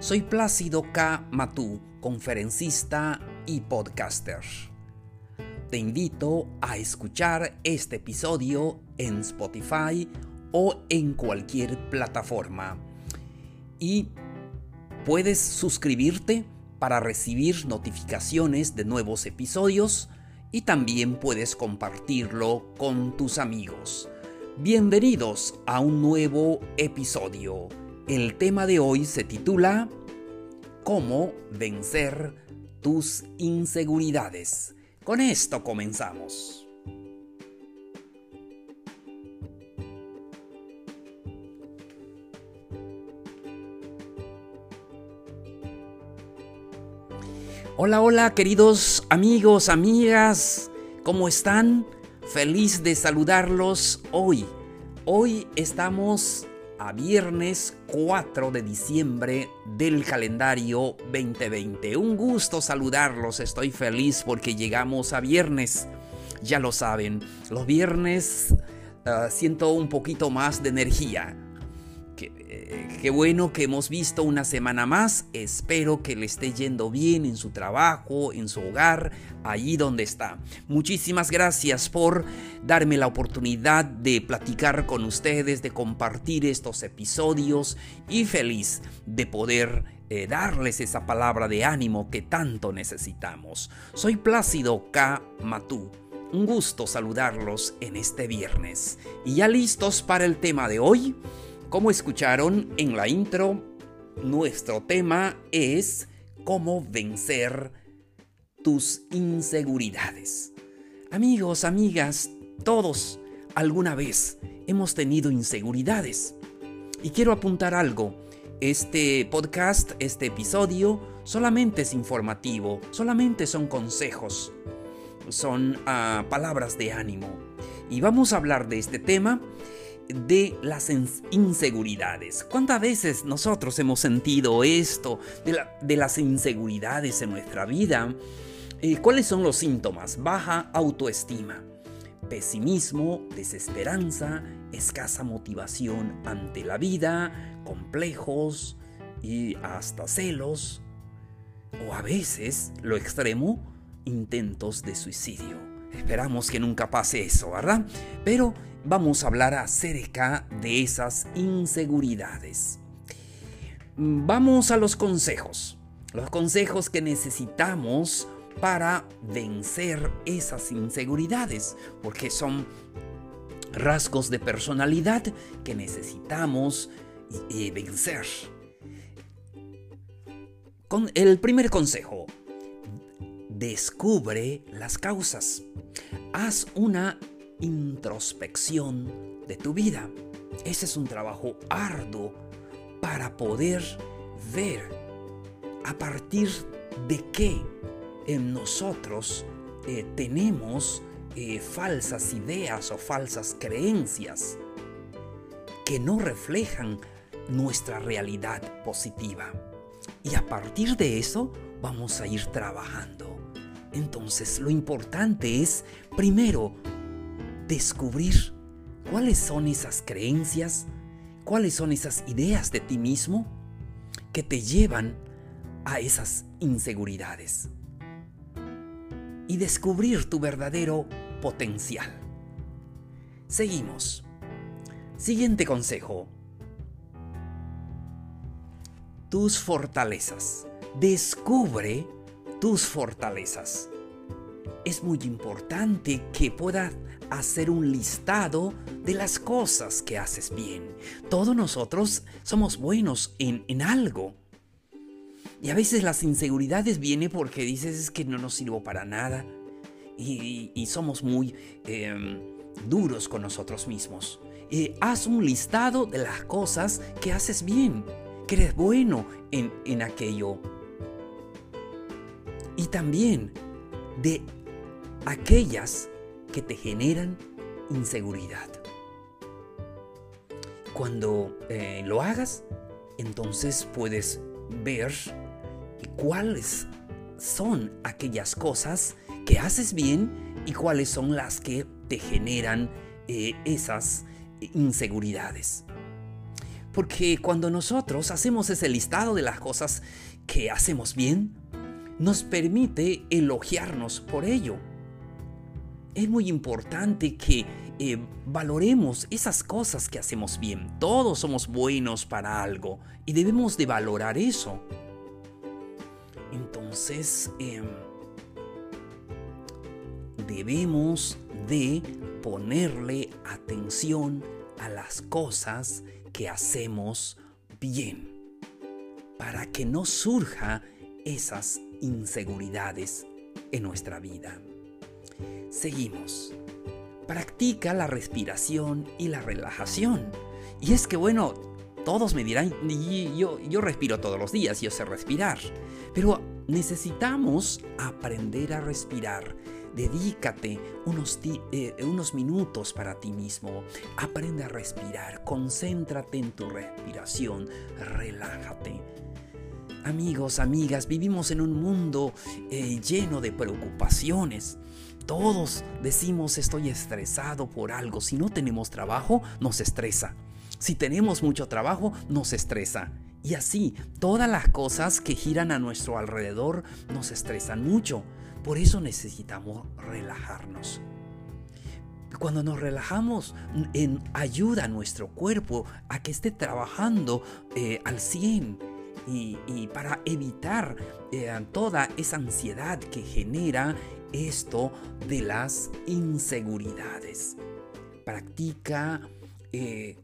Soy Plácido K. Matú, conferencista y podcaster. Te invito a escuchar este episodio en Spotify o en cualquier plataforma. Y puedes suscribirte para recibir notificaciones de nuevos episodios y también puedes compartirlo con tus amigos. Bienvenidos a un nuevo episodio. El tema de hoy se titula ¿Cómo vencer tus inseguridades? Con esto comenzamos. Hola, hola queridos amigos, amigas, ¿cómo están? Feliz de saludarlos hoy. Hoy estamos a viernes 4 de diciembre del calendario 2020. Un gusto saludarlos, estoy feliz porque llegamos a viernes. Ya lo saben, los viernes uh, siento un poquito más de energía Qué bueno que hemos visto una semana más. Espero que le esté yendo bien en su trabajo, en su hogar, allí donde está. Muchísimas gracias por darme la oportunidad de platicar con ustedes, de compartir estos episodios y feliz de poder eh, darles esa palabra de ánimo que tanto necesitamos. Soy Plácido K. Matú. Un gusto saludarlos en este viernes. ¿Y ya listos para el tema de hoy? Como escucharon en la intro, nuestro tema es cómo vencer tus inseguridades. Amigos, amigas, todos alguna vez hemos tenido inseguridades. Y quiero apuntar algo. Este podcast, este episodio, solamente es informativo, solamente son consejos, son uh, palabras de ánimo. Y vamos a hablar de este tema de las inseguridades. ¿Cuántas veces nosotros hemos sentido esto de, las inseguridades en nuestra vida? Eh, ¿Cuáles son los síntomas? Baja autoestima, pesimismo, desesperanza, escasa motivación ante la vida, complejos y hasta celos. O a veces, lo extremo, intentos de suicidio. Esperamos que nunca pase eso, ¿verdad? Pero vamos a hablar acerca de esas inseguridades. Vamos a los consejos. Los consejos que necesitamos para vencer esas inseguridades, porque son rasgos de personalidad que necesitamos vencer. Con el primer consejo, descubre las causas. Haz una introspección de tu vida. Ese es un trabajo arduo para poder ver a partir de qué en nosotros eh, tenemos eh, falsas ideas o falsas creencias que no reflejan nuestra realidad positiva. Y a partir de eso vamos a ir trabajando. Entonces lo importante es, primero, descubrir cuáles son esas creencias, cuáles son esas ideas de ti mismo que te llevan a esas inseguridades. Y descubrir tu verdadero potencial. Seguimos. Siguiente consejo. Tus fortalezas. Descubre tus fortalezas. Es muy importante que puedas hacer un listado de las cosas que haces bien. Todos nosotros somos buenos en, algo. Y a veces las inseguridades vienen porque dices que no nos sirvo para nada. Y, somos muy em, duros con nosotros mismos. haz un listado de las cosas que haces bien. que eres bueno en, en aquello. Y también de aquellas que te generan inseguridad. Cuando eh, lo hagas, entonces puedes ver cuáles son aquellas cosas que haces bien y cuáles son las que te generan eh, esas inseguridades. Porque cuando nosotros hacemos ese listado de las cosas que hacemos bien, nos permite elogiarnos por ello. Es muy importante que eh, valoremos esas cosas que hacemos bien. Todos somos buenos para algo y debemos de valorar eso. Entonces, em, debemos de ponerle atención a las cosas que hacemos bien para que no surja esas inseguridades en nuestra vida. Seguimos. Practica la respiración y la relajación. Y es que bueno, todos me dirán, yo, yo respiro todos los días, yo sé respirar. Pero necesitamos aprender a respirar. Dedícate unos, eh, unos, minutos para ti mismo. Aprende a respirar. Concéntrate en tu respiración. Relájate. Amigos, amigas, vivimos en un mundo eh, lleno de preocupaciones. Todos decimos estoy estresado por algo. Si no tenemos trabajo, nos estresa. Si tenemos mucho trabajo, nos estresa. Y así, todas las cosas que giran a nuestro alrededor nos estresan mucho. Por eso necesitamos relajarnos. Cuando nos relajamos, en, ayuda a nuestro cuerpo a que esté trabajando eh, al 100 y, para evitar eh, toda esa ansiedad que genera esto de las inseguridades. Practica eh,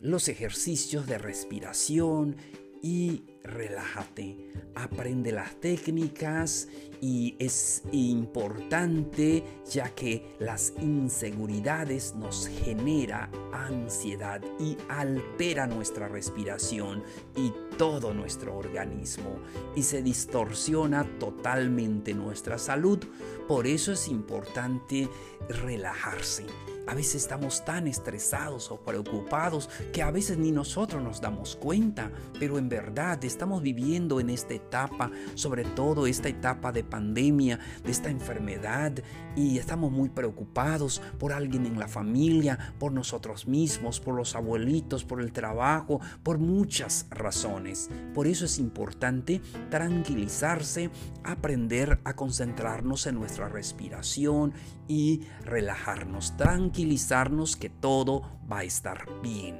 los ejercicios de respiración y relájate. Aprende las técnicas y es importante ya que las inseguridades nos genera ansiedad y altera nuestra respiración y todo nuestro organismo y se distorsiona totalmente nuestra salud. Por eso es importante relajarse. A veces estamos tan estresados o preocupados que a veces ni nosotros nos damos cuenta, pero en verdad estamos viviendo en esta etapa, sobre todo esta etapa de pandemia, de esta enfermedad, y estamos muy preocupados por alguien en la familia, por nosotros mismos, por los abuelitos, por el trabajo, por muchas razones. Por eso es importante tranquilizarse, aprender a concentrarnos en nuestra respiración y relajarnos, tranquilizarnos que todo va a estar bien.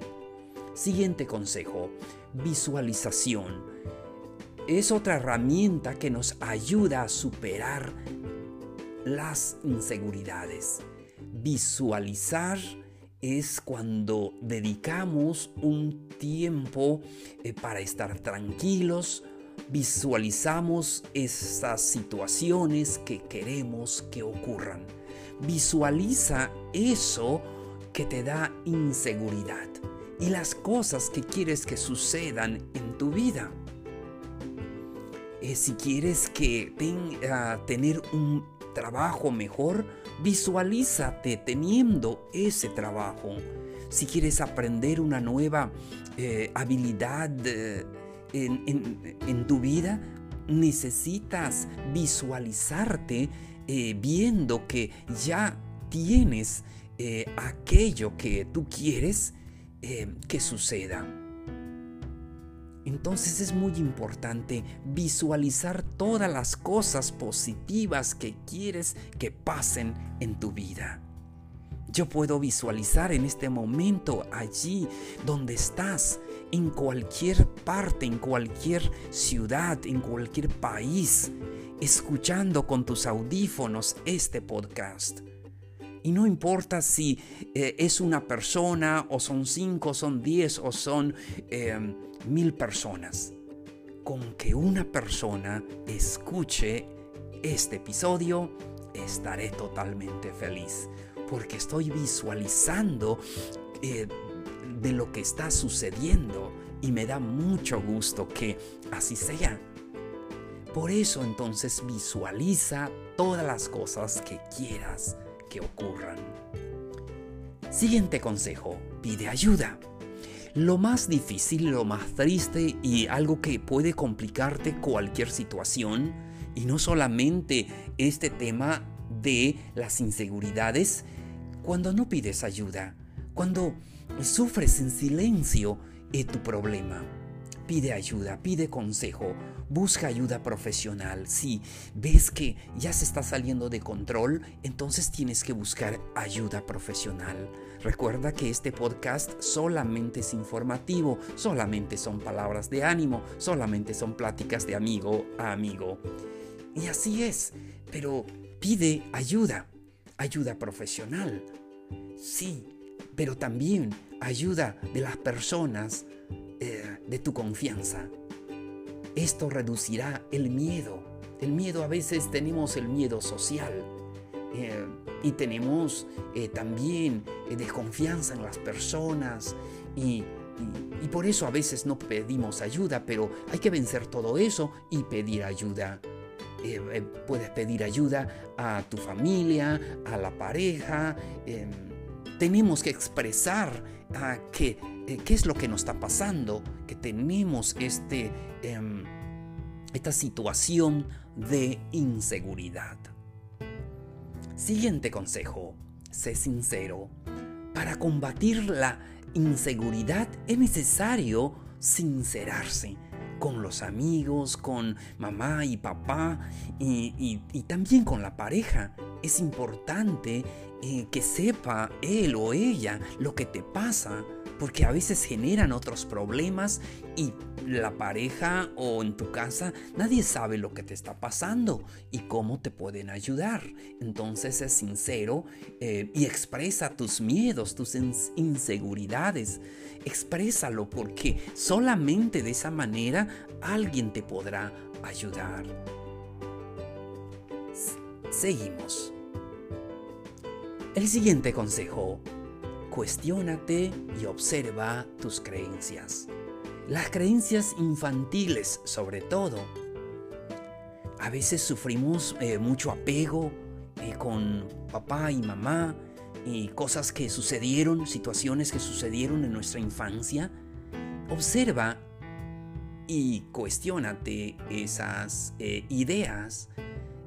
Siguiente consejo, visualización. Es otra herramienta que nos ayuda a superar las inseguridades. Visualizar es cuando dedicamos un tiempo eh, para estar tranquilos, visualizamos esas situaciones que queremos que ocurran. Visualiza eso que te da inseguridad y las cosas que quieres que sucedan en tu vida. Eh, si quieres que tenga, tener un trabajo mejor, visualízate teniendo ese trabajo. Si quieres aprender una nueva eh, habilidad eh, en, tu vida, necesitas visualizarte viendo que ya tienes aquello que tú quieres que suceda. Entonces es muy importante visualizar todas las cosas positivas que quieres que pasen en tu vida. Yo puedo visualizar en este momento allí donde estás, en cualquier parte, en cualquier ciudad, en cualquier país, escuchando con tus audífonos este podcast. Y no importa si eh, es una persona o son cinco, son diez o son em, mil personas. Con que una persona escuche este episodio, estaré totalmente feliz. Porque estoy visualizando eh, de lo que está sucediendo y me da mucho gusto que así sea. Por eso entonces visualiza todas las cosas que quieras ocurran. Siguiente consejo, pide ayuda. Lo más difícil, lo más triste y algo que puede complicarte cualquier situación, y no solamente este tema de las inseguridades, cuando no pides ayuda, cuando sufres en silencio tu problema. Pide ayuda, pide consejo, busca ayuda profesional. Si ves que ya se está saliendo de control, entonces tienes que buscar ayuda profesional. Recuerda que este podcast solamente es informativo, solamente son palabras de ánimo, solamente son pláticas de amigo a amigo. Y así es, pero pide ayuda, ayuda profesional. Sí, pero también ayuda de las personas eh, de tu confianza. Esto reducirá el miedo. El miedo a veces tenemos el miedo social eh, y tenemos eh, también desconfianza en las personas y, por eso a veces no pedimos ayuda, pero hay que vencer todo eso y pedir ayuda. puedes pedir ayuda a tu familia, a la pareja. Em, tenemos que expresar a que eh, qué es lo que nos está pasando, que tenemos este, em, esta situación de inseguridad. Siguiente consejo, sé sincero. Para combatir la inseguridad es necesario sincerarse con los amigos, con mamá y papá y, también con la pareja. Es importante eh, que sepa él o ella lo que te pasa porque a veces generan otros problemas y la pareja o en tu casa nadie sabe lo que te está pasando y cómo te pueden ayudar. Entonces es sincero eh, y expresa tus miedos, tus inseguridades. Exprésalo porque solamente de esa manera alguien te podrá ayudar. Seguimos. El siguiente consejo cuestiónate y observa tus creencias. Las creencias infantiles sobre todo. A veces sufrimos eh, mucho apego eh, con papá y mamá y cosas que sucedieron, situaciones que sucedieron en nuestra infancia. Observa y cuestiónate esas eh, ideas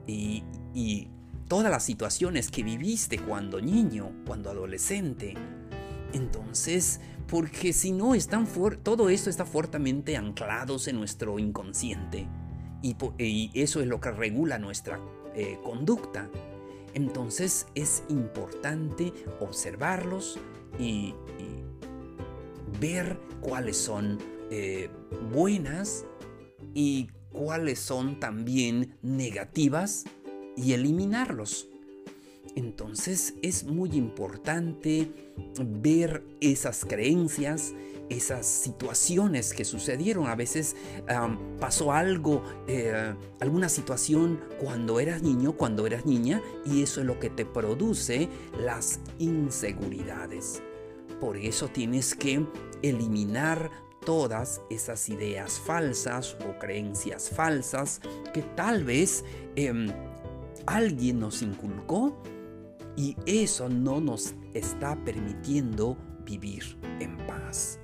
y, y todas las situaciones que viviste cuando niño, cuando adolescente entonces, porque si no, están todo esto está fuertemente anclados en nuestro inconsciente y, eso es lo que regula nuestra eh, conducta. Entonces es importante observarlos y, ver cuáles son eh, buenas y cuáles son también negativas y eliminarlos. Entonces es muy importante ver esas creencias, esas situaciones que sucedieron. A veces pasó algo, eh, alguna situación cuando eras niño, cuando eras niña, y eso es lo que te produce las inseguridades. Por eso tienes que eliminar todas esas ideas falsas o creencias falsas que tal vez em, alguien nos inculcó y eso no nos está permitiendo vivir en paz.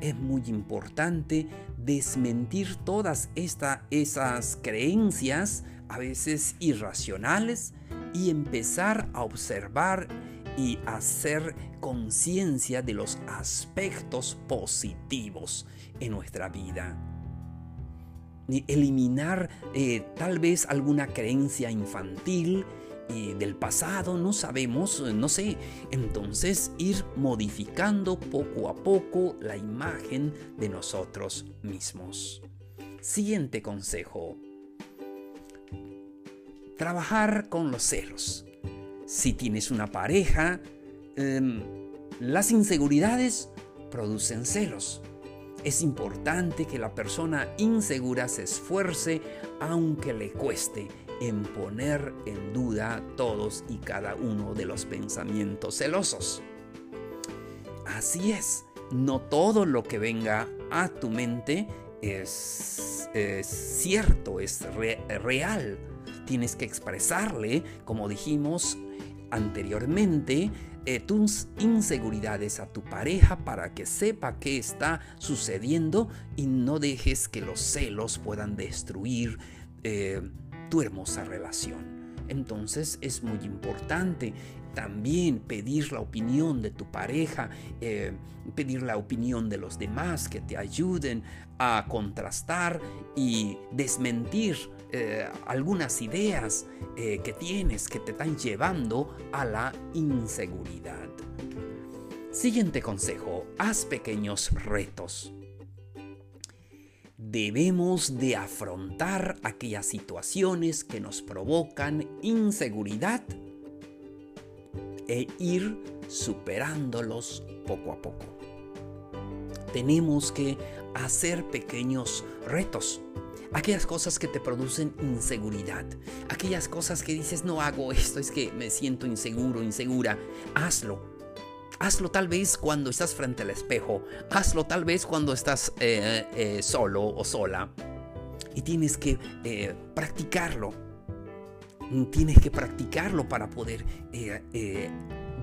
Es muy importante desmentir todas esas creencias, a veces irracionales, y empezar a observar y hacer conciencia de los aspectos positivos en nuestra vida. Eliminar eh, tal vez alguna creencia infantil, y del pasado, no sabemos, no sé. Entonces ir modificando poco a poco la imagen de nosotros mismos. Siguiente consejo. Trabajar con los celos. Si tienes una pareja, em, las inseguridades producen celos. Es importante que la persona insegura se esfuerce aunque le cueste en poner en duda todos y cada uno de los pensamientos celosos. Así es, no todo lo que venga a tu mente es, cierto, es real. Tienes que expresarle, como dijimos anteriormente, eh, tus inseguridades a tu pareja para que sepa qué está sucediendo y no dejes que los celos puedan destruir eh, tu hermosa relación. Entonces es muy importante también pedir la opinión de tu pareja, eh, pedir la opinión de los demás que te ayuden a contrastar y desmentir eh, algunas ideas eh, que tienes que te están llevando a la inseguridad. Siguiente consejo, haz pequeños retos. Debemos de afrontar aquellas situaciones que nos provocan inseguridad e ir superándolos poco a poco. Tenemos que hacer pequeños retos. Aquellas cosas que te producen inseguridad. Aquellas cosas que dices, no hago esto, es que me siento inseguro, insegura. Hazlo. Hazlo tal vez cuando estás frente al espejo. Hazlo tal vez cuando estás eh, eh, solo o sola. Y tienes que eh, practicarlo tienes que practicarlo para poder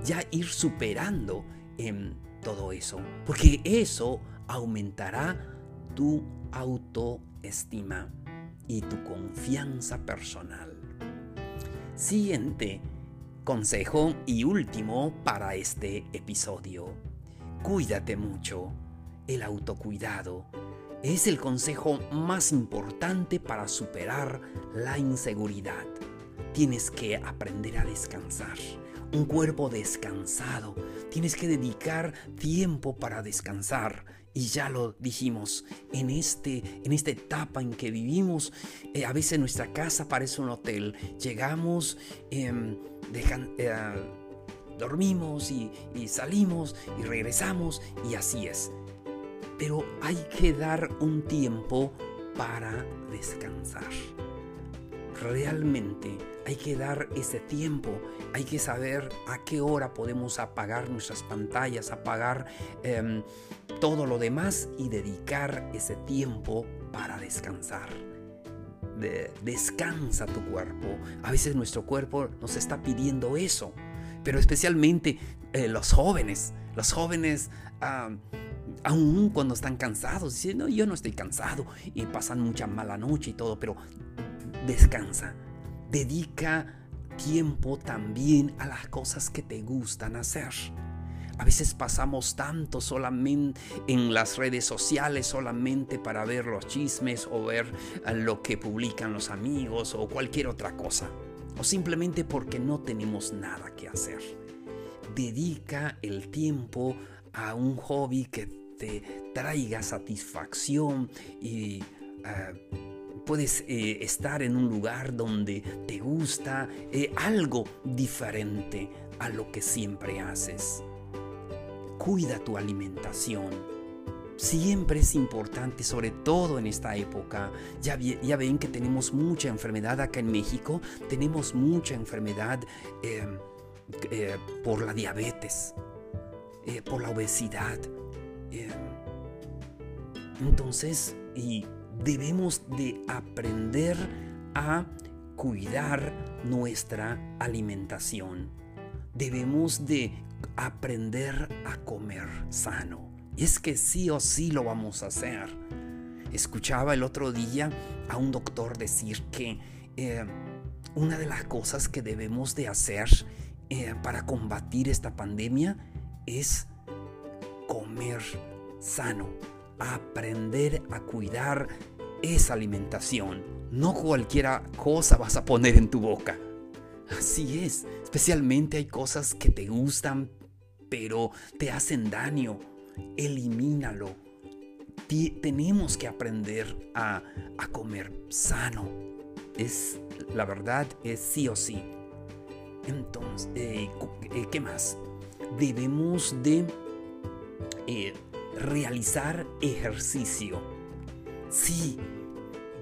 ya ir superando todo eso. Porque eso aumentará tu autoestima y tu confianza personal. Siguiente consejo y último para este episodio. Cuídate mucho. El autocuidado es el consejo más importante para superar la inseguridad. Tienes que aprender a descansar. Un cuerpo descansado. Tienes que dedicar tiempo para descansar. Y ya lo dijimos, en, este, en esta etapa en que vivimos, eh, a veces nuestra casa parece un hotel. Llegamos, em, eh, dormimos y, y salimos y regresamos y así es. Pero hay que dar un tiempo para descansar realmente hay que dar ese tiempo, hay que saber a qué hora podemos apagar nuestras pantallas, apagar em, todo lo demás y dedicar ese tiempo para descansar. descansa tu cuerpo. A veces nuestro cuerpo nos está pidiendo eso, pero especialmente eh, los jóvenes, los jóvenes... aún cuando están cansados, dicen, no, yo no estoy cansado y pasan mucha mala noche y todo, pero descansa. Dedica tiempo también a las cosas que te gustan hacer. A veces pasamos tanto solamente en las redes sociales solamente para ver los chismes o ver eh, lo que publican los amigos o cualquier otra cosa. O simplemente porque no tenemos nada que hacer. Dedica el tiempo a un hobby que te traiga satisfacción y eh, puedes eh, estar en un lugar donde te gusta eh, algo diferente a lo que siempre haces. Cuida tu alimentación. Siempre es importante, sobre todo en esta época. Ya, ven que tenemos mucha enfermedad acá en México. Tenemos mucha enfermedad em, eh, por la diabetes, por la obesidad. Em. entonces, y debemos de aprender a cuidar nuestra alimentación. Debemos de aprender a comer sano. Y es que sí o sí lo vamos a hacer. Escuchaba el otro día a un doctor decir que eh, una de las cosas que debemos de hacer eh, para combatir esta pandemia es comer sano aprender a cuidar esa alimentación. No cualquiera cosa vas a poner en tu boca. Así es, especialmente hay cosas que te gustan, pero te hacen daño. Elimínalo. tenemos que aprender a, comer sano. Es la verdad, es sí o sí. Entonces, eh, eh, ¿qué más? Debemos de eh, realizar ejercicio. Sí,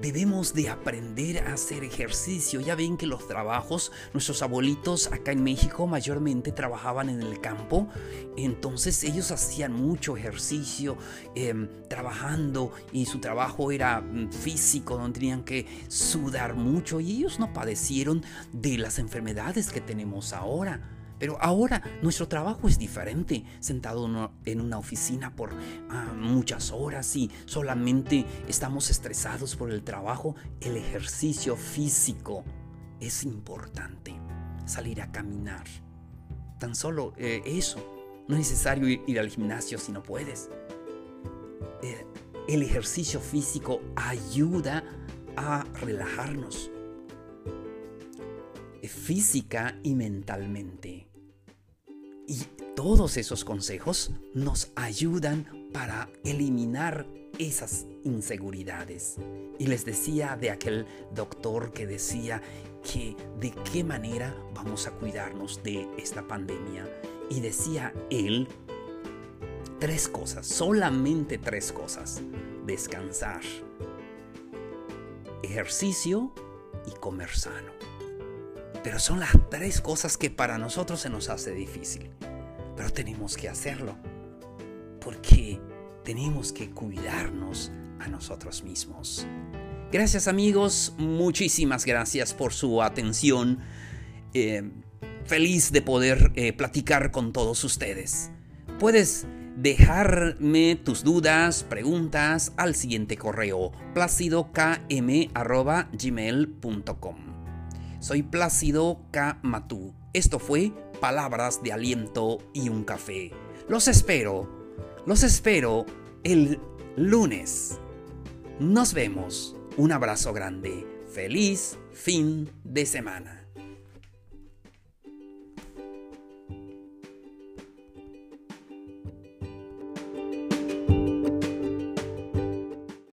debemos de aprender a hacer ejercicio. Ya ven que los trabajos, nuestros abuelitos acá en México mayormente trabajaban en el campo, entonces ellos hacían mucho ejercicio em, trabajando y su trabajo era mm, físico, donde tenían que sudar mucho y ellos no padecieron de las enfermedades que tenemos ahora. Pero ahora nuestro trabajo es diferente, sentado en una oficina por ah, muchas horas y solamente estamos estresados por el trabajo. El ejercicio físico es importante, salir a caminar. Tan solo eh, eso, no es necesario ir, al gimnasio si no puedes. Eh, el ejercicio físico ayuda a relajarnos eh, física y mentalmente. Y todos esos consejos nos ayudan para eliminar esas inseguridades. Y les decía de aquel doctor que decía que de qué manera vamos a cuidarnos de esta pandemia. Y decía él tres cosas, solamente tres cosas. Descansar, ejercicio y comer sano. Pero son las tres cosas que para nosotros se nos hace difícil. Pero tenemos que hacerlo. Porque tenemos que cuidarnos a nosotros mismos. Gracias amigos, muchísimas gracias por su atención. Eh, feliz de poder eh, platicar con todos ustedes. Puedes dejarme tus dudas, preguntas al siguiente correo placidokm.gmail.com soy Plácido K. Matú. Esto fue Palabras de Aliento y un Café. Los espero, los espero el lunes. Nos vemos. Un abrazo grande. Feliz fin de semana.